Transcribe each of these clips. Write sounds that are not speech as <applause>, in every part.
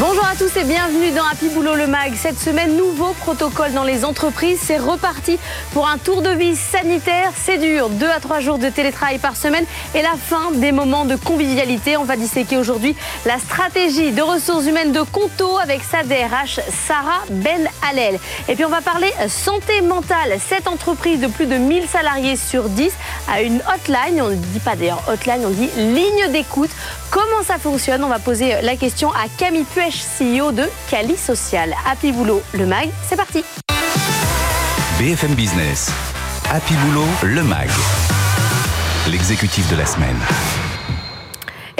Bonjour à tous et bienvenue dans Happy Boulot le Mag. Cette semaine, nouveau protocole dans les entreprises. C'est reparti pour un tour de vie sanitaire. C'est dur. Deux à trois jours de télétravail par semaine et la fin des moments de convivialité. On va disséquer aujourd'hui la stratégie de ressources humaines de Conto avec sa DRH Sarah Ben Hallel. Et puis on va parler santé mentale. Cette entreprise de plus de 1000 salariés sur 10 a une hotline. On ne dit pas d'ailleurs hotline, on dit ligne d'écoute. Comment ça fonctionne? On va poser la question à Camille Puel CEO de Cali Social. Happy Boulot, le MAG, c'est parti. BFM Business, Happy Boulot, le MAG. L'exécutif de la semaine.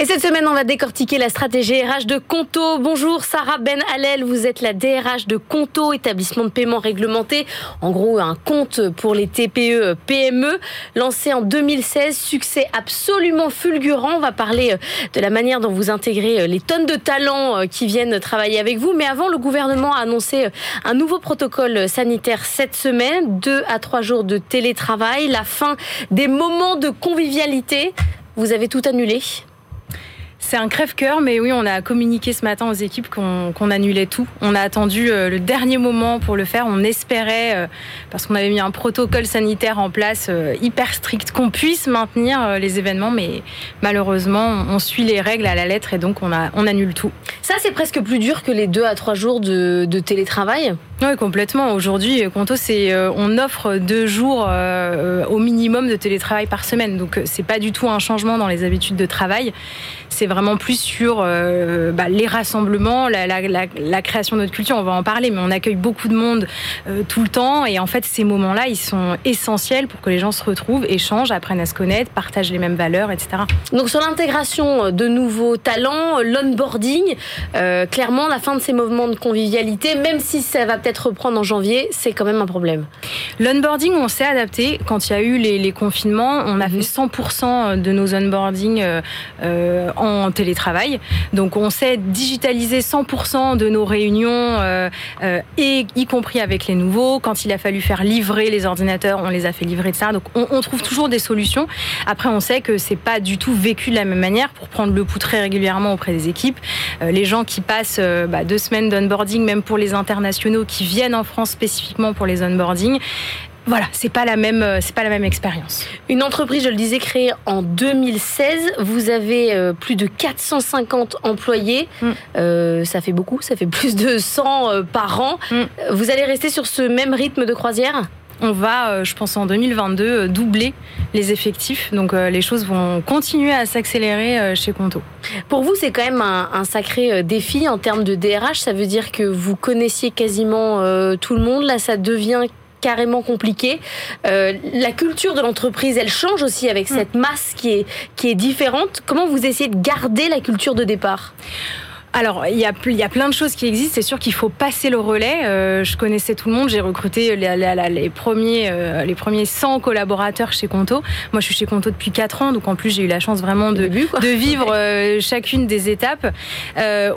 Et cette semaine, on va décortiquer la stratégie RH de Conto. Bonjour Sarah Ben Hallel, vous êtes la DRH de Conto, établissement de paiement réglementé. En gros, un compte pour les TPE PME, lancé en 2016, succès absolument fulgurant. On va parler euh, de la manière dont vous intégrez euh, les tonnes de talents euh, qui viennent travailler avec vous. Mais avant, le gouvernement a annoncé un nouveau protocole sanitaire cette semaine, deux à trois jours de télétravail, la fin des moments de convivialité. Vous avez tout annulé c'est un crève-cœur, mais oui, on a communiqué ce matin aux équipes qu'on annulait tout. On a attendu euh, le dernier moment pour le faire. On espérait, euh, parce qu'on avait mis un protocole sanitaire en place euh, hyper strict, qu'on puisse maintenir les événements, mais malheureusement, on suit les règles à la lettre et donc on, annule tout. Ça, c'est presque plus dur que les deux à trois jours de télétravail? Oui, complètement. Aujourd'hui, Conto, c'est on offre deux jours au minimum de télétravail par semaine. Donc, c'est pas du tout un changement dans les habitudes de travail. C'est vraiment plus sur euh, bah, les rassemblements, la, création de notre culture. On va en parler, mais on accueille beaucoup de monde euh, tout le temps. Et en fait, ces moments-là, ils sont essentiels pour que les gens se retrouvent, échangent, apprennent à se connaître, partagent les mêmes valeurs, etc. Donc sur l'intégration de nouveaux talents, l'onboarding, euh, clairement, la fin de ces mouvements de convivialité, même si ça va peut-être reprendre en janvier, c'est quand même un problème. L'onboarding, on s'est adapté. Quand il y a eu les, confinements, on a mhm. fait 100% de nos onboarding en télétravail. Donc on sait digitaliser 100% de nos réunions, euh, euh, et y compris avec les nouveaux. Quand il a fallu faire livrer les ordinateurs, on les a fait livrer de ça. Donc on, trouve toujours des solutions. Après, on sait que c'est pas du tout vécu de la même manière. Pour prendre le pouls très régulièrement auprès des équipes, euh, les gens qui passent bah, deux semaines d'onboarding, même pour les internationaux qui viennent en France spécifiquement pour les onboarding, voilà, c'est pas la même, euh, c'est pas la même expérience. Une entreprise, je le disais, créée en 2016. Vous avez euh, plus de 450 employés. Mm. Euh, ça fait beaucoup, ça fait plus de 100 par an. Mm. Vous allez rester sur ce même rythme de croisière? On va, je pense en 2022, doubler les effectifs. Donc les choses vont continuer à s'accélérer chez Conto. Pour vous, c'est quand même un, sacré défi en termes de DRH. Ça veut dire que vous connaissiez quasiment tout le monde. Là, ça devient carrément compliqué. Euh, la culture de l'entreprise, elle change aussi avec mm. cette masse qui est, qui est différente. Comment vous essayez de garder la culture de départ? Alors, il y, a, il y a plein de choses qui existent. C'est sûr qu'il faut passer le relais. Euh, je connaissais tout le monde. J'ai recruté les, les, premiers, euh, les premiers 100 collaborateurs chez Conto. Moi, je suis chez Conto depuis 4 ans. Donc, en plus, j'ai eu la chance vraiment de, de vivre euh, chacune des étapes.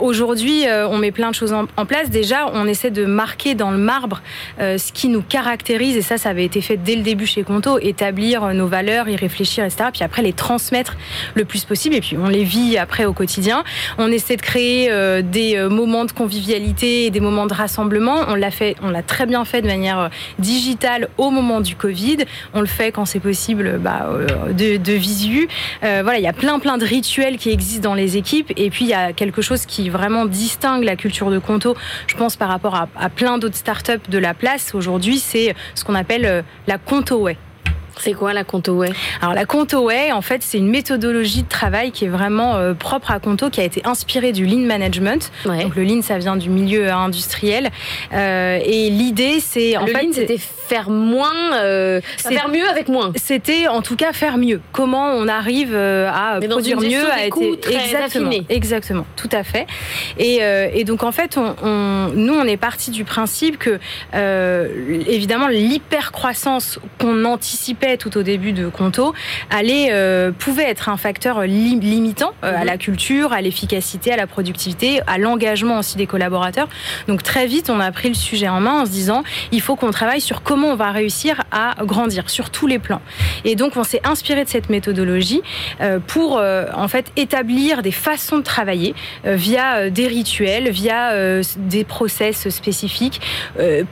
Aujourd'hui, on met plein de choses en, en, place. Déjà, on essaie de marquer dans le marbre ce qui nous caractérise. Et ça, ça avait été fait dès le début chez Conto. Établir nos valeurs, y réfléchir, etc. Puis après, les transmettre le plus possible. Et puis, on les vit après au quotidien. On essaie de créer euh, des euh, moments de convivialité et des moments de rassemblement. On l'a fait, on l'a très bien fait de manière euh, digitale au moment du Covid. On le fait quand c'est possible bah, de, visu. voilà, il y a plein plein de rituels qui existent dans les équipes. Et puis il y a quelque chose qui vraiment distingue la culture de Conto, je pense, par rapport à, à plein d'autres startups de la place aujourd'hui, c'est ce qu'on appelle la Conto Way. C'est quoi la Way? Alors la Way, en fait, c'est une méthodologie de travail qui est vraiment euh, propre à Conto, qui a été inspirée du Lean Management. Donc le Lean, ça vient du milieu industriel. Euh, et l'idée, c'est en le fait, c'était faire moins, euh, faire mieux avec moins. C'était en tout cas faire mieux. Comment on arrive à produire mieux, à être exactement, exactement, tout à fait. Et, et donc en fait, on, on, nous, on est parti du principe que évidemment l'hyper croissance qu'on anticipait tout au début de Conto allait, pouvait être un facteur limitant à mhm. la culture, à l'efficacité, à la productivité, à l'engagement aussi des collaborateurs. Donc très vite, on a pris le sujet en main en se disant, il faut qu'on travaille sur comment on va réussir à grandir sur tous les plans. Et donc, on s'est inspiré de cette méthodologie pour en fait établir des façons de travailler via des rituels, via des process spécifiques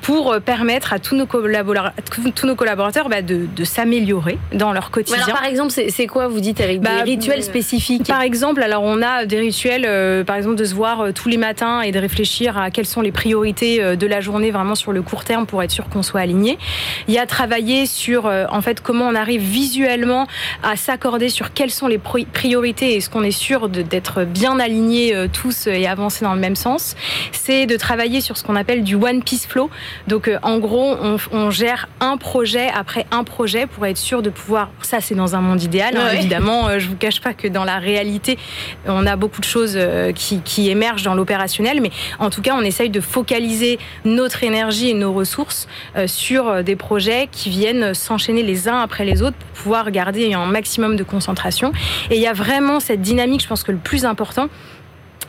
pour permettre à tous nos collaborateurs, tous nos collaborateurs bah, de, s'améliorer dans leur quotidien. Alors, par exemple, c'est quoi vous dites avec des bah, rituels spécifiques Par exemple, alors on a des rituels, euh, par exemple, de se voir euh, tous les matins et de réfléchir à quelles sont les priorités euh, de la journée vraiment sur le court terme pour être sûr qu'on soit aligné. Il y a travailler sur en fait comment on arrive visuellement à s'accorder sur quelles sont les priorités et est-ce qu'on est sûr d'être bien alignés tous et avancer dans le même sens. C'est de travailler sur ce qu'on appelle du one piece flow. Donc en gros, on, gère un projet après un projet pour être sûr de pouvoir. Ça, c'est dans un monde idéal. Hein, évidemment, euh, je vous cache pas que dans la réalité, on a beaucoup de choses euh, qui, qui émergent dans l'opérationnel, mais en tout cas, on essaye de focaliser notre énergie et nos ressources euh, sur des projets qui viennent s'enchaîner les uns après les autres pour pouvoir garder un maximum de concentration. Et il y a vraiment cette dynamique, je pense que le plus important,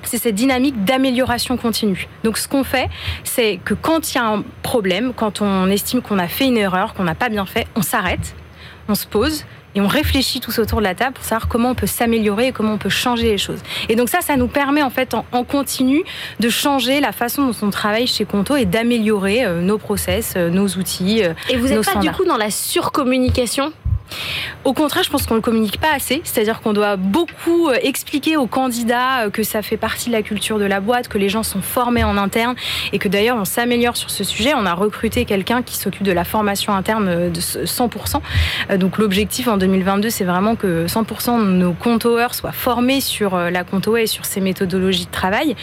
c'est cette dynamique d'amélioration continue. Donc ce qu'on fait, c'est que quand il y a un problème, quand on estime qu'on a fait une erreur, qu'on n'a pas bien fait, on s'arrête, on se pose et on réfléchit tous autour de la table pour savoir comment on peut s'améliorer et comment on peut changer les choses. Et donc ça, ça nous permet en fait en, continu de changer la façon dont on travaille chez Conto et d'améliorer euh, nos process, euh, nos outils. Euh, et vous n'êtes pas du coup dans la surcommunication? Au contraire, je pense qu'on ne communique pas assez. C'est-à-dire qu'on doit beaucoup euh, expliquer aux candidats euh, que ça fait partie de la culture de la boîte, que les gens sont formés en interne et que d'ailleurs on s'améliore sur ce sujet. On a recruté quelqu'un qui s'occupe de la formation interne euh, de 100%. Donc l'objectif en 2022, c'est vraiment que 100% de nos compteurs soient formés sur la comptoe et sur ces méthodologies de travail.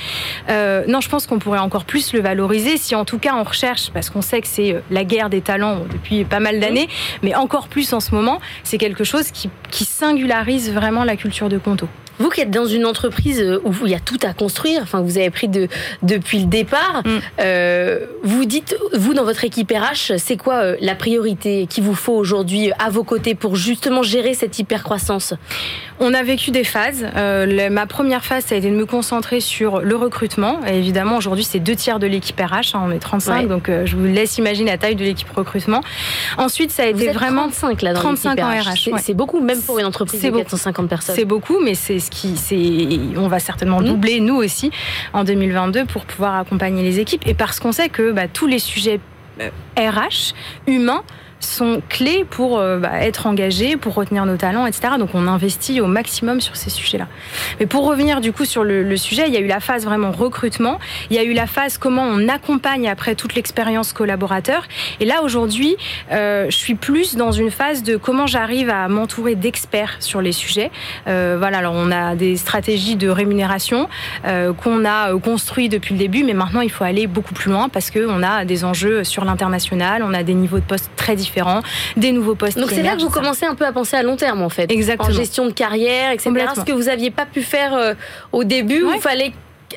non, je pense qu'on pourrait encore plus le valoriser si en tout cas on recherche, parce qu'on sait que c'est la guerre des talents depuis pas mal d'années, mais encore plus en ce moment c'est quelque chose qui, qui singularise vraiment la culture de Conto. Vous qui êtes dans une entreprise euh, où il y a tout à construire, enfin vous avez pris de, depuis le départ, mm. euh, vous dites, vous dans votre équipe RH, c'est quoi euh, la priorité qu'il vous faut aujourd'hui à vos côtés pour justement gérer cette hypercroissance? On a vécu des phases. ma première phase, ça a été de me concentrer sur le recrutement. Et évidemment, aujourd'hui, c'est deux tiers de l'équipe RH. Hein, on est 35, donc je vous laisse imaginer la taille de l'équipe recrutement. Ensuite, ça a été vraiment 35 là dans 35 en RH. C'est beaucoup, même pour une entreprise de 450 personnes. C'est beaucoup, mais c'est qui, c'est, on va certainement doubler nous aussi en 2022 pour pouvoir accompagner les équipes et parce qu'on sait que bah, tous les sujets RH euh, humains sont clés pour euh, bah, être engagés, pour retenir nos talents, etc. Donc on investit au maximum sur ces sujets-là. Mais pour revenir du coup sur le, sujet, il y a eu la phase vraiment recrutement, il y a eu la phase comment on accompagne après toute l'expérience collaborateur. Et là aujourd'hui, euh, je suis plus dans une phase de comment j'arrive à m'entourer d'experts sur les sujets. Euh, voilà, alors on a des stratégies de rémunération qu'on a construit depuis le début, mais maintenant il faut aller beaucoup plus loin parce qu'on a des enjeux sur l'international, on a des niveaux de postes très différents des nouveaux postes. Donc c'est là que vous commencez un peu à penser à long terme en fait. Exactement. En gestion de carrière, etc. Ce que vous n'aviez pas pu faire euh, au début où il fallait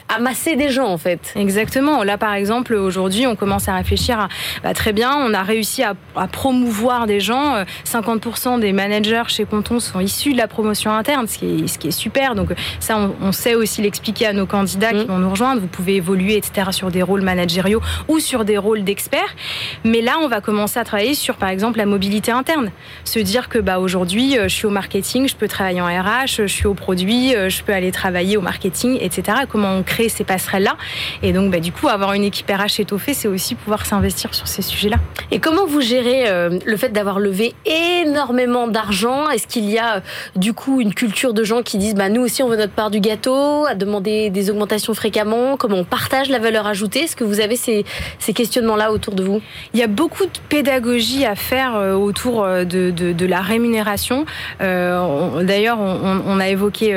amasser des gens en fait. Exactement. Là par exemple aujourd'hui on commence à réfléchir à bah, très bien on a réussi à, promouvoir des gens. 50% euh, des managers chez Conton sont issus de la promotion interne, ce qui est, ce qui est super. Donc ça on, sait aussi l'expliquer à nos candidats qui mm. vont nous rejoindre. Vous pouvez évoluer etc sur des rôles managériaux ou sur des rôles d'experts. Mais là on va commencer à travailler sur par exemple la mobilité interne. Se dire que bah aujourd'hui euh, je suis au marketing, je peux travailler en RH, je suis au produit, euh, je peux aller travailler au marketing etc. Comment on créer ces passerelles-là. Et donc, bah, du coup, avoir une équipe RH étoffée, c'est aussi pouvoir s'investir sur ces sujets-là. Et comment vous gérez euh, le fait d'avoir levé énormément d'argent? Est-ce qu'il y a, euh, du coup, une culture de gens qui disent, bah, nous aussi, on veut notre part du gâteau, à demander des augmentations fréquemment? Comment on partage la valeur ajoutée? Est-ce que vous avez ces, ces questionnements-là autour de vous? Il y a beaucoup de pédagogie à faire euh, autour de, de, de la rémunération. D'ailleurs, on, on, a évoqué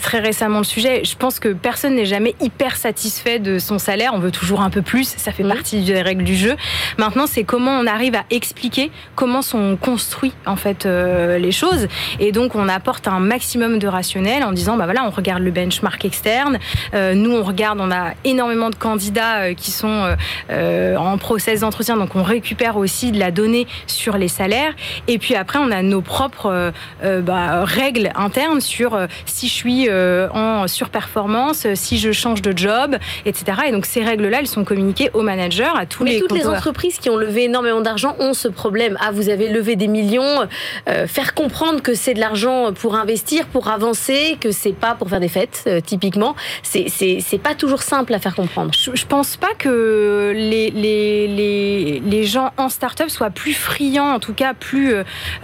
très récemment le sujet. Je pense que personne n'est jamais jamais hyper satisfait de son salaire. On veut toujours un peu plus. Ça fait mmh. partie des règles du jeu. Maintenant, c'est comment on arrive à expliquer comment sont construits en fait euh, les choses. Et donc, on apporte un maximum de rationnel en disant, bah voilà, on regarde le benchmark externe. Euh, nous, on regarde, on a énormément de candidats euh, qui sont en process d'entretien, donc on récupère aussi de la donnée sur les salaires. Et puis après, on a nos propres bah, règles internes sur si je suis en surperformance, si je change de job, etc. Et donc ces règles-là, elles sont communiquées aux managers, à tous Mais les toutes les entreprises qui ont levé énormément d'argent ont ce problème. Ah, vous avez levé des millions, euh, faire comprendre que c'est de l'argent pour investir, pour avancer, que c'est pas pour faire des fêtes, euh, typiquement, c'est c'est pas toujours simple à faire comprendre. Je, je pense pas que les, les, les, les gens en start-up soient plus friands, en tout cas plus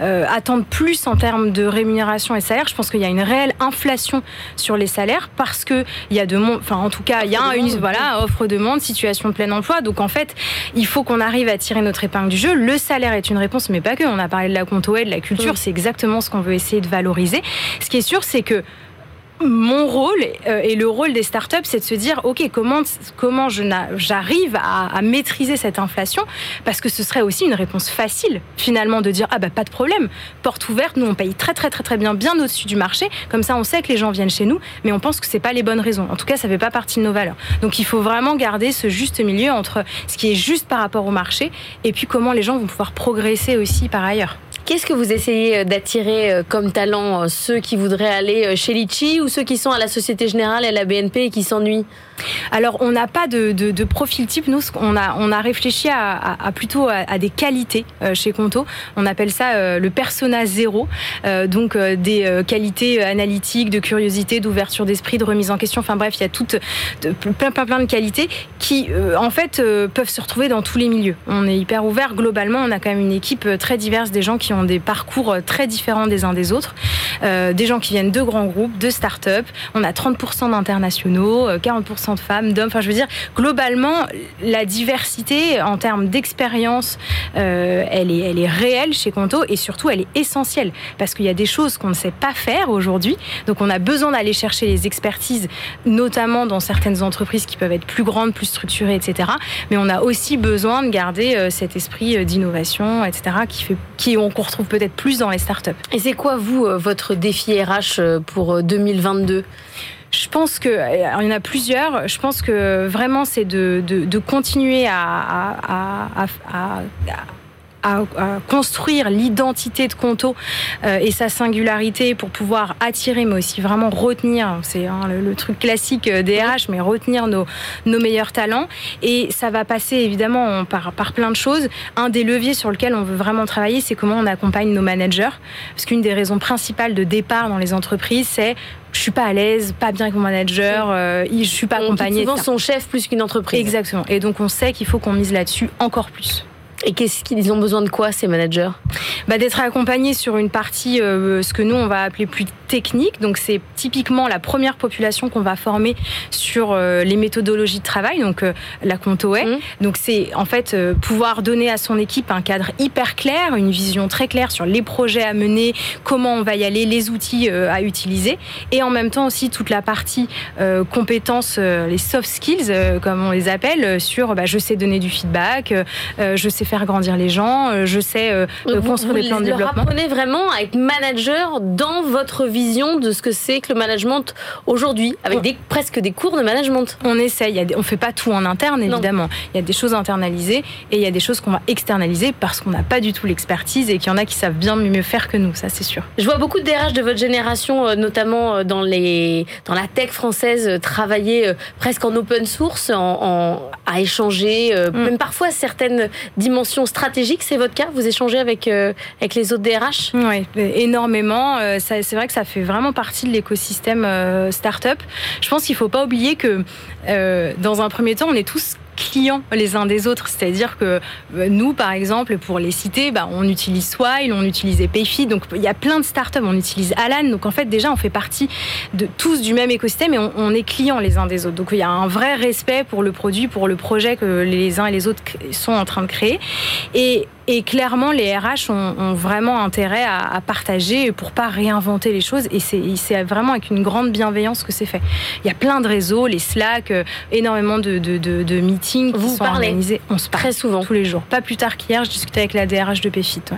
euh, attendent plus en termes de rémunération et salaire. Je pense qu'il y a une réelle inflation sur les salaires parce que il y a de enfin en tout cas il y a une voilà offre demande, situation de plein emploi. Donc en fait il faut qu'on arrive à tirer notre épingle du jeu. Le salaire est une réponse, mais pas que. On a parlé de la comptoé, de la culture, c'est exactement ce qu'on veut essayer de valoriser. Ce qui est sûr, c'est que mon rôle euh, et le rôle des startups, c'est de se dire, OK, comment, comment j'arrive à, maîtriser cette inflation? Parce que ce serait aussi une réponse facile, finalement, de dire, ah bah pas de problème, porte ouverte, nous on paye très très très très bien, bien au-dessus du marché, comme ça on sait que les gens viennent chez nous, mais on pense que c'est pas les bonnes raisons. En tout cas, ça fait pas partie de nos valeurs. Donc il faut vraiment garder ce juste milieu entre ce qui est juste par rapport au marché et puis comment les gens vont pouvoir progresser aussi par ailleurs. Qu'est-ce que vous essayez euh, d'attirer euh, comme talent euh, ceux qui voudraient aller chez Litchi ou ceux qui sont à la Société Générale et à la BNP et qui s'ennuient? Alors, on n'a pas de, profil type. Nous, on a, réfléchi à, à, plutôt à, des qualités chez Conto. On appelle ça le persona zéro. donc, des qualités analytiques, de curiosité, d'ouverture d'esprit, de remise en question. Enfin bref, il y a toutes plein, plein, plein de qualités qui, en fait, peuvent se retrouver dans tous les milieux. On est hyper ouvert. Globalement, on a quand même une équipe très diverse, des gens qui ont des parcours très différents des uns des autres, des gens qui viennent de grands groupes, de start-up. On a 30% d'internationaux, 40% de femmes, d'hommes. Enfin, je veux dire, globalement, la diversité en termes d'expérience, euh, elle, est, elle est réelle chez Conto et surtout, elle est essentielle parce qu'il y a des choses qu'on ne sait pas faire aujourd'hui. Donc, on a besoin d'aller chercher les expertises, notamment dans certaines entreprises qui peuvent être plus grandes, plus structurées, etc. Mais on a aussi besoin de garder euh, cet esprit euh, d'innovation, etc., qui fait, qui on retrouve peut-être plus dans les startups. Et c'est quoi, vous, votre défi RH pour 2022 je pense que il y en a plusieurs. Je pense que vraiment c'est de, de, de, continuer à, à, à, à à, construire l'identité de Conto euh, et sa singularité pour pouvoir attirer, mais aussi vraiment retenir, c'est hein, le, truc classique euh, des RH, mais retenir nos, nos meilleurs talents. Et ça va passer évidemment par, par plein de choses. Un des leviers sur lequel on veut vraiment travailler, c'est comment on accompagne nos managers. Parce qu'une des raisons principales de départ dans les entreprises, c'est je suis pas à l'aise, pas bien avec mon manager, euh, je suis pas accompagnée. Souvent son chef plus qu'une entreprise. Exactement. Et donc on sait qu'il faut qu'on mise là-dessus encore plus. Et qu'est-ce qu'ils ont besoin de quoi ces managers? Bah, D'être accompagnés sur une partie, euh, ce que nous on va appeler plus technique. Donc c'est typiquement la première population qu'on va former sur euh, les méthodologies de travail, donc euh, la Contoé. Mmh. Donc c'est en fait pouvoir donner à son équipe un cadre hyper clair, une vision très claire sur les projets à mener, comment on va y aller, les outils à utiliser, et en même temps aussi toute la partie compétences, les soft skills comme on les appelle, sur bah, je sais donner du feedback, je sais faire faire grandir les gens, euh, je sais euh, construire des plans de développement. Vous apprenez vraiment à être manager dans votre vision de ce que c'est que le management aujourd'hui, avec des, presque des cours de management. On essaye, on ne fait pas tout en interne évidemment. Il y a des choses internalisées et il y a des choses qu'on va externaliser parce qu'on n'a pas du tout l'expertise et qu'il y en a qui savent bien mieux faire que nous, ça c'est sûr. Je vois beaucoup de DRH de votre génération, euh, notamment dans, les, dans la tech française, travailler presque en open source, en, à échanger, mm. même parfois certaines dimensions stratégique, c'est votre cas Vous échangez avec, euh, les autres DRH Oui, énormément. Euh, c'est vrai que ça fait vraiment partie de l'écosystème euh, startup. Je pense qu'il ne faut pas oublier que dans un premier temps, on est tous clients les uns des autres. C'est-à-dire que euh, nous, par exemple, pour les citer, bah, on utilise Swile, on utilise Payfit, donc il y a plein de startups, on utilise Alan. Donc en fait, déjà, on fait partie de tous du même écosystème et on, est clients les uns des autres. Donc il y a un vrai respect pour le produit, pour le projet que les uns et les autres sont en train de créer. Et Et clairement, les RH ont, vraiment intérêt à, partager pour pas réinventer les choses. Et c'est vraiment avec une grande bienveillance que c'est fait. Il y a plein de réseaux, les Slack, euh, énormément de, de, meetings Vous qui sont organisés. On se parle très souvent. Tous les jours. Pas plus tard qu'hier, je discutais avec la DRH de PFIT. Ouais.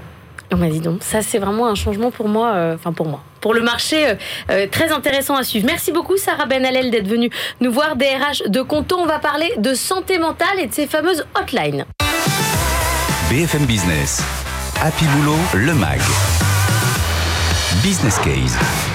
On m'a dit donc, ça c'est vraiment un changement pour moi, euh, enfin pour moi, pour le marché, euh, très intéressant à suivre. Merci beaucoup Sarah Benalel d'être venue nous voir DRH de Conto. On va parler de santé mentale et de ces fameuses hotlines. BFM Business. Happy Boulot, le MAG. Business Case.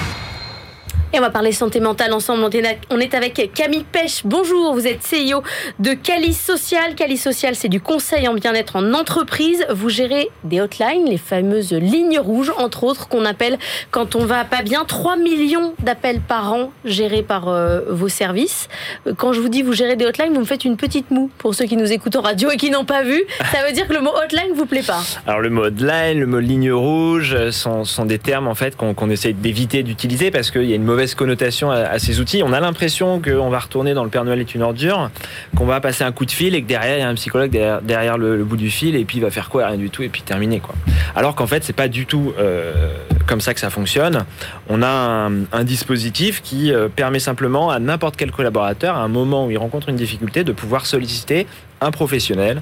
Et on va parler santé mentale ensemble. On est avec Camille Pêche. Bonjour, vous êtes CEO de Cali Social. Cali Social, c'est du conseil en bien-être en entreprise. Vous gérez des hotlines, les fameuses lignes rouges, entre autres, qu'on appelle quand on va pas bien. 3 millions d'appels par an gérés par euh, vos services. Quand je vous dis vous gérez des hotlines, vous me faites une petite moue pour ceux qui nous écoutent en radio et qui n'ont pas vu. Ça veut dire que le mot hotline vous plaît pas Alors le mot hotline, le mot ligne rouge sont, sont des termes en fait qu'on essaie d'éviter d'utiliser parce qu'il y a une mauvaise connotation à, ces outils. On a l'impression qu'on va retourner dans le Père Noël est une ordure, qu'on va passer un coup de fil et que derrière il y a un psychologue derrière, le, bout du fil et puis il va faire quoi? Rien du tout et puis terminer quoi. Alors qu'en fait c'est pas du tout euh, comme ça que ça fonctionne. On a un, dispositif qui euh, permet simplement à n'importe quel collaborateur, à un moment où il rencontre une difficulté, de pouvoir solliciter un professionnel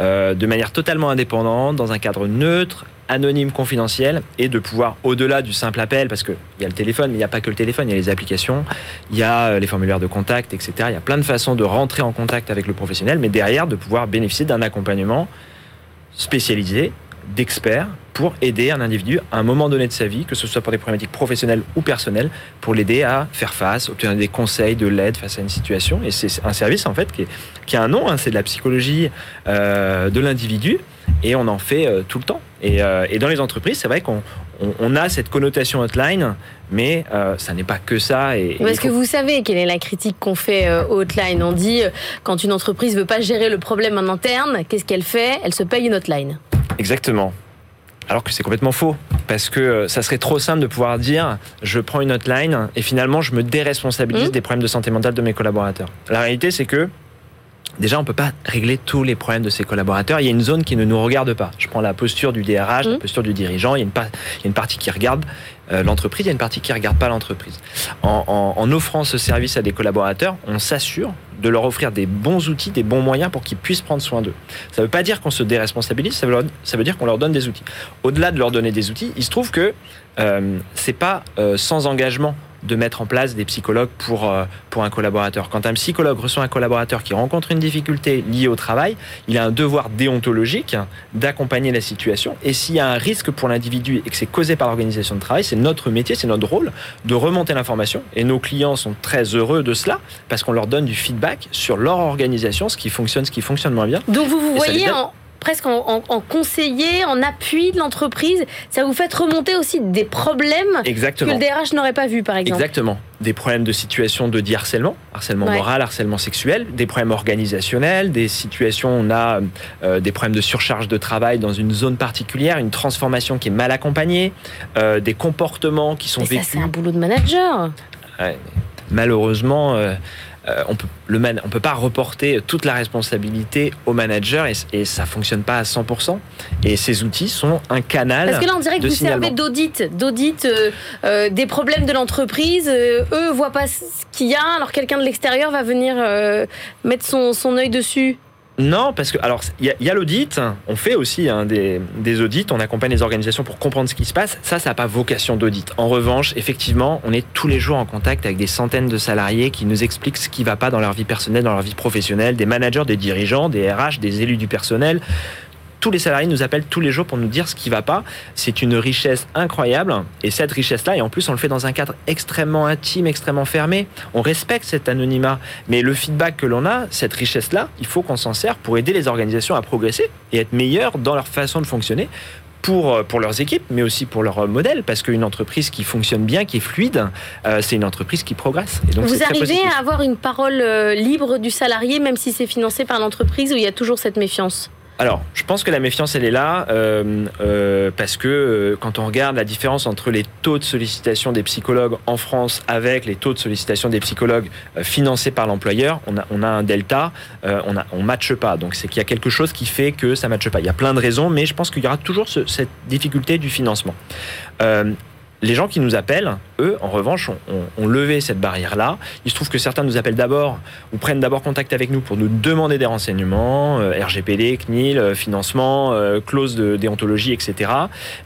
euh, de manière totalement indépendante, dans un cadre neutre, anonyme, confidentiel, et de pouvoir, au-delà du simple appel, parce qu'il y a le téléphone, mais il n'y a pas que le téléphone, il y a les applications, il y a euh, les formulaires de contact, etc. Il y a plein de façons de rentrer en contact avec le professionnel, mais derrière, de pouvoir bénéficier d'un accompagnement spécialisé, d'experts, pour aider un individu à un moment donné de sa vie, que ce soit pour des problématiques professionnelles ou personnelles, pour l'aider à faire face, obtenir des conseils, de l'aide face à une situation. Et c'est un service en fait qui, a un nom, hein, c'est de la psychologie euh, de l'individu, et on en fait euh, tout le temps. Euh, et, dans les entreprises, c'est vrai qu'on a cette connotation hotline, mais ça n'est pas que ça. Et, Est-ce que vous savez quelle est la critique qu'on fait hotline On dit quand une entreprise veut pas gérer le problème en interne, qu'est-ce qu'elle fait? Elle se paye une hotline. Exactement. Alors que c'est complètement faux, parce que euh, ça serait trop simple de pouvoir dire je prends une hotline et finalement je me déresponsabilise mmh. des problèmes de santé mentale de mes collaborateurs. La réalité c'est que Déjà, on ne peut pas régler tous les problèmes de ses collaborateurs. Il y a une zone qui ne nous regarde pas. Je prends la posture du DRH, la mmh. posture du dirigeant. Il y a une, partie qui regarde euh, l'entreprise, il y a une partie qui ne regarde pas l'entreprise. En, offrant ce service à des collaborateurs, on s'assure de leur offrir des bons outils, des bons moyens pour qu'ils puissent prendre soin d'eux. Ça ne veut pas dire qu'on se déresponsabilise, ça veut, dire qu'on leur donne des outils. Au-delà de leur donner des outils, il se trouve que euh, c'est pas euh, sans engagement de mettre en place des psychologues pour, euh, pour un collaborateur. Quand un psychologue reçoit un collaborateur qui rencontre une difficulté liée au travail, il a un devoir déontologique d'accompagner la situation. Et s'il y a un risque pour l'individu et que c'est causé par l'organisation de travail, c'est notre métier, c'est notre rôle de remonter l'information. Et nos clients sont très heureux de cela parce qu'on leur donne du feedback sur leur organisation, ce qui fonctionne, ce qui fonctionne moins bien. Donc vous vous voyez en, presque en, conseiller, en appui de l'entreprise. Ça vous fait remonter aussi des problèmes que le DRH n'aurait pas vu, par exemple. Exactement. Des problèmes de situation de dit harcèlement, harcèlement moral, harcèlement sexuel, des problèmes organisationnels, des situations où on a euh, des problèmes de surcharge de travail dans une zone particulière, une transformation qui est mal accompagnée, euh, des comportements qui sont vécus. Ça, c'est un boulot de manager. malheureusement. Euh, euh, on peut le on peut pas reporter toute la responsabilité au manager et, et ça fonctionne pas à 100%. Et ces outils sont un canal. Parce que là, on dirait que vous servez d'audit, d'audit euh, euh, des problèmes de l'entreprise. eux voient pas ce qu'il y a, alors quelqu'un de l'extérieur va venir mettre son, son œil dessus. Non, parce que alors il y a, l'audit. On fait aussi hein, des, audits. On accompagne les organisations pour comprendre ce qui se passe. Ça, ça n'a pas vocation d'audit. En revanche, effectivement, on est tous les jours en contact avec des centaines de salariés qui nous expliquent ce qui ne va pas dans leur vie personnelle, dans leur vie professionnelle, des managers, des dirigeants, des RH, des élus du personnel tous les salariés nous appellent tous les jours pour nous dire ce qui va pas. C'est une richesse incroyable. Et cette richesse-là, et en plus, on le fait dans un cadre extrêmement intime, extrêmement fermé. On respecte cet anonymat. Mais le feedback que l'on a, cette richesse-là, il faut qu'on s'en sert pour aider les organisations à progresser et être meilleures dans leur façon de fonctionner pour, euh, pour leurs équipes, mais aussi pour leur modèle, parce qu'une entreprise qui fonctionne bien, qui est fluide, euh, c'est une entreprise qui progresse. Et donc Vous arrivez à avoir une parole euh, libre du salarié, même si c'est financé par l'entreprise, où il y a toujours cette méfiance? Alors, je pense que la méfiance, elle est là, euh, euh, parce que euh, quand on regarde la différence entre les taux de sollicitation des psychologues en France avec les taux de sollicitation des psychologues financés par l'employeur, on a, un delta, on ne matche pas. Donc, c'est qu'il y a quelque chose qui fait que ça matche pas. Il y a plein de raisons, mais je pense qu'il y aura toujours ce- cette difficulté du financement. Les gens qui nous appellent, eux, en revanche, ont, ont- ont levé cette barrière-là. Il se trouve que certains nous appellent d'abord ou prennent d'abord contact avec nous pour nous demander des renseignements, euh, RGPD, CNIL, euh, financement, euh, clause de déontologie, etc.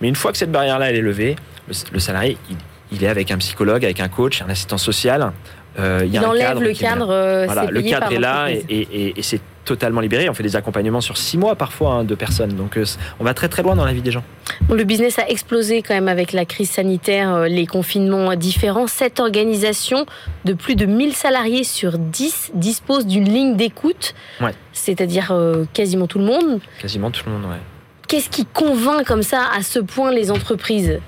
Mais une fois que cette barrière-là elle est levée, le, le salarié, il, il est avec un psychologue, avec un coach, un assistant social. euh, il y a Il un enlève cadre le cadre, Voilà, le cadre est là et, l'entreprise. et- et- et c'est totalement libéré. On fait des accompagnements sur six mois parfois hein, de personnes. Donc euh, on va très très loin dans la vie des gens. Bon, le business a explosé quand même avec la crise sanitaire, euh, les confinements différents. Cette organisation de plus de 1000 salariés sur 10 dispose d'une ligne d'écoute, Ouais. c'est-à-dire euh, quasiment tout le monde. Quasiment tout le monde, ouais. Qu'est-ce qui convainc comme ça à ce point les entreprises?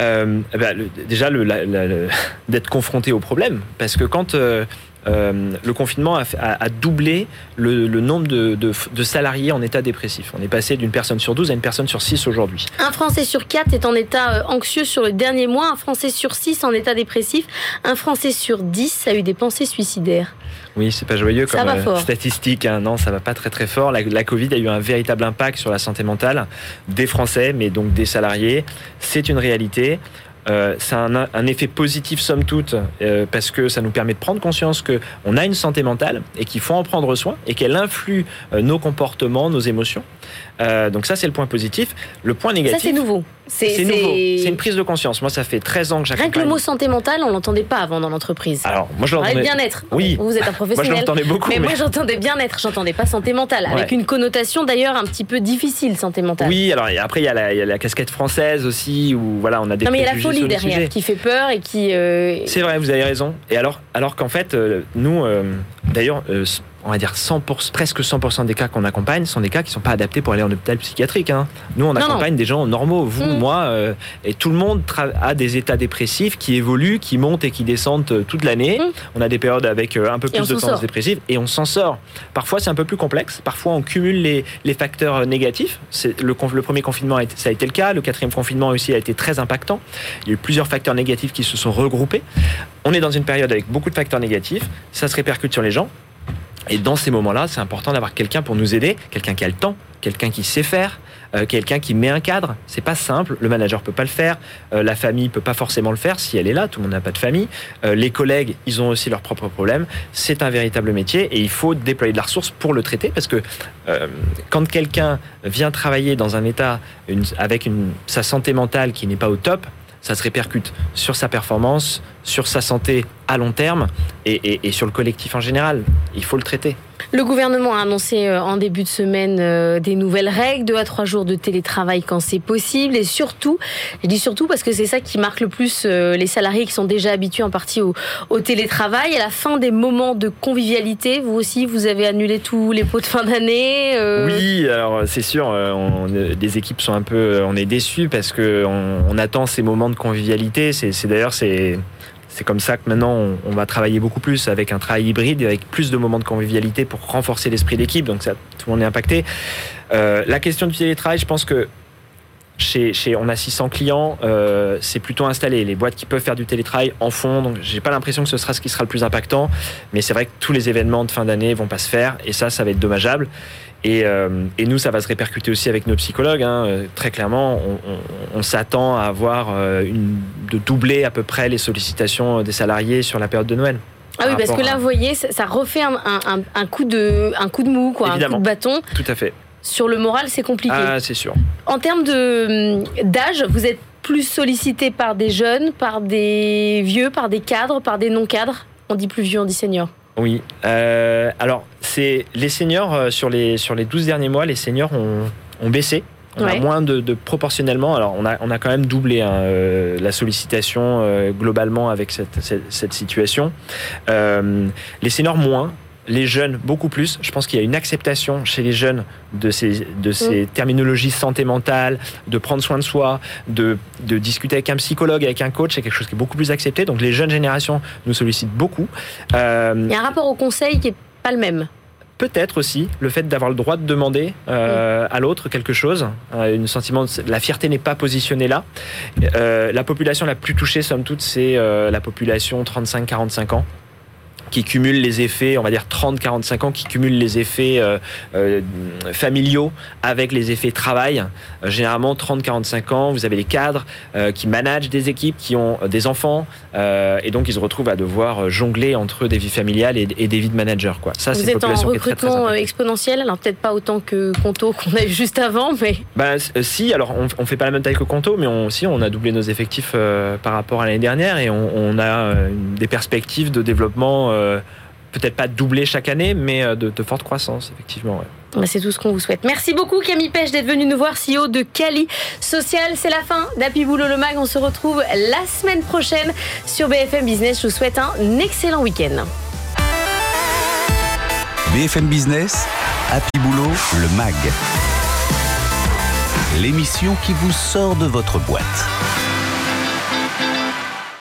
Euh, eh ben, le- déjà le- <laughs> d'être confronté au problème parce que quand euh, euh, le confinement a, fait- a- a doublé le, le nombre de, de- de salariés en état dépressif. On est passé d'une personne sur 12 à une personne sur 6 aujourd'hui. Un Français sur 4 est en état euh, anxieux sur le dernier mois, un Français sur 6 en état dépressif, un Français sur 10 a eu des pensées suicidaires. Oui, c'est pas joyeux comme euh, statistique. hein. Non, ça va pas très très fort. La, la Covid a eu un véritable impact sur la santé mentale des Français, mais donc des salariés. C'est une réalité. Euh, ça a un, un effet positif somme toute euh, parce que ça nous permet de prendre conscience que on a une santé mentale et qu'il faut en prendre soin et qu'elle influe euh, nos comportements, nos émotions. Euh, donc ça c'est le point positif. Le point Ça, négatif, c'est nouveau. C'est nouveau. C'est une prise de conscience. Moi, ça fait 13 ans que Rien que j'accompagne. le mot santé mentale, on l'entendait pas avant dans l'entreprise. Alors, moi je l'entendais. bien-être. Oui. Vous êtes un <laughs> Moi je professionnel. l'entendais beaucoup. mais mais- moi j'entendais bien-être, j'entendais pas santé mentale, avec une connotation d'ailleurs un petit peu difficile, santé mentale. Oui, alors et après il y, a la- il y a la casquette française aussi où voilà on a des non mais il y a la folie derrière sujet. qui fait peur et qui... euh, C'est vrai, vous avez raison. Et alors, alors qu'en fait, euh, nous, euh, d'ailleurs, on va dire 100%, presque 100% des cas qu'on accompagne sont des cas qui sont pas adaptés pour aller en hôpital psychiatrique. hein. Nous, on Non, accompagne des gens normaux, vous, Mm. moi, euh, et tout le monde a des états dépressifs qui évoluent, qui montent et qui descendent euh, toute l'année. Mm. On a des périodes avec euh, un peu Et plus de tendance dépressive et on s'en sort. Parfois, c'est un peu plus complexe. Parfois, on cumule les, les facteurs négatifs. C'est le, le premier confinement, a été- ça a été le cas. Le quatrième confinement aussi a été très impactant. Il y a eu plusieurs facteurs négatifs qui se sont regroupés. On est dans une période avec beaucoup de facteurs négatifs. Ça se répercute sur les gens. Et dans ces moments-là, c'est important d'avoir quelqu'un pour nous aider, quelqu'un qui a le temps, quelqu'un qui sait faire, euh, quelqu'un qui met un cadre. C'est pas simple. Le manager peut pas le faire, euh, la famille peut pas forcément le faire si elle est là. Tout le monde n'a pas de famille. Euh, les collègues, ils ont aussi leurs propres problèmes. C'est un véritable métier et il faut déployer de la ressource pour le traiter parce que quand quelqu'un vient travailler dans un état avec une, sa santé mentale qui n'est pas au top, ça se répercute sur sa performance, sur sa santé à long terme et, et- et sur le collectif en général. Il faut le traiter. Le gouvernement a annoncé euh, en début de semaine euh, des nouvelles règles, deux à trois jours de télétravail quand c'est possible. Et surtout, je dis surtout parce que c'est ça qui marque le plus euh, les salariés qui sont déjà habitués en partie au, au télétravail. À la fin des moments de convivialité, vous aussi, vous avez annulé tous les pots de fin d'année. euh, Oui, alors c'est sûr, on, les équipes sont un peu, on est déçus parce que on, on attend ces moments de convivialité. C'est c'est d'ailleurs c'est c'est comme ça que maintenant on, va travailler beaucoup plus avec un travail hybride, avec plus de moments de convivialité pour renforcer l'esprit d'équipe. Donc tout le monde est impacté. Euh, la question du télétravail, je pense que chez, chez on a 600 clients, euh, c'est plutôt installé. Les boîtes qui peuvent faire du télétravail en font, donc j'ai pas l'impression que ce sera ce qui sera le plus impactant. Mais c'est vrai que tous les événements de fin d'année vont pas se faire, et ça, ça va être dommageable. Et, euh, et nous, ça va se répercuter aussi avec nos psychologues. hein. Euh, Très clairement, on, on- on s'attend à avoir euh, une, de doubler à peu près les sollicitations des salariés sur la période de Noël. Ah oui, par parce que là, à- vous voyez, ça, refait un, un- un coup de, un coup de mou, quoi, un coup de bâton. Tout à fait. Sur le moral, c'est compliqué. Ah, c'est sûr. En termes hum, d'âge, vous êtes plus sollicité par des jeunes, par des vieux, par des cadres, par des non-cadres? On dit plus vieux, on dit senior. Oui. Euh, alors, c'est les seniors euh, sur les sur les 12 derniers mois, les seniors ont, ont baissé. On a moins de, de proportionnellement. Alors, on a on a quand même doublé hein, euh, la sollicitation euh, globalement avec cette cette, cette situation. Euh, les seniors moins. Les jeunes, beaucoup plus. Je pense qu'il y a une acceptation chez les jeunes de ces, de ces terminologies santé mentale, de prendre soin de soi, de, de discuter avec un psychologue, avec un coach. C'est quelque chose qui est beaucoup plus accepté. Donc, les jeunes générations nous sollicitent beaucoup. Euh, Il y a un rapport au conseil qui est pas le même. peut-être aussi le fait d'avoir le droit de demander euh, à l'autre quelque chose. Euh, une sentiment de, la fierté n'est pas positionnée là. Euh, la population la plus touchée, somme toute, c'est la population 35-45 ans qui cumule les effets, on va dire 30-45 ans, qui cumule les effets euh, euh, familiaux avec les effets travail. Euh, généralement, 30-45 ans, vous avez les cadres euh, qui managent des équipes, qui ont des enfants, et donc ils se retrouvent à devoir jongler entre des vies familiales et, et des vies de manager. Quoi. Ça, Vous êtes en population qui est très, très recrutement exponentiel, alors peut-être pas autant que Conto qu'on a eu juste avant, mais Bah, si, alors on, on fait pas la même taille que Conto, mais on, aussi on a doublé nos effectifs par rapport à l'année dernière et on, on a des perspectives de développement, peut-être pas doublé chaque année, mais euh, de, de forte croissance, effectivement. ouais. bah, c'est tout ce qu'on vous souhaite. Merci beaucoup Camille Pêche d'être venu nous voir, CEO de Cali Social. C'est la fin d'Happy Boulot le Mag. On se retrouve la semaine prochaine sur BFM Business. Je vous souhaite un excellent week-end. BFM Business, Happy Boulot, le MAG. L'émission qui vous sort de votre boîte.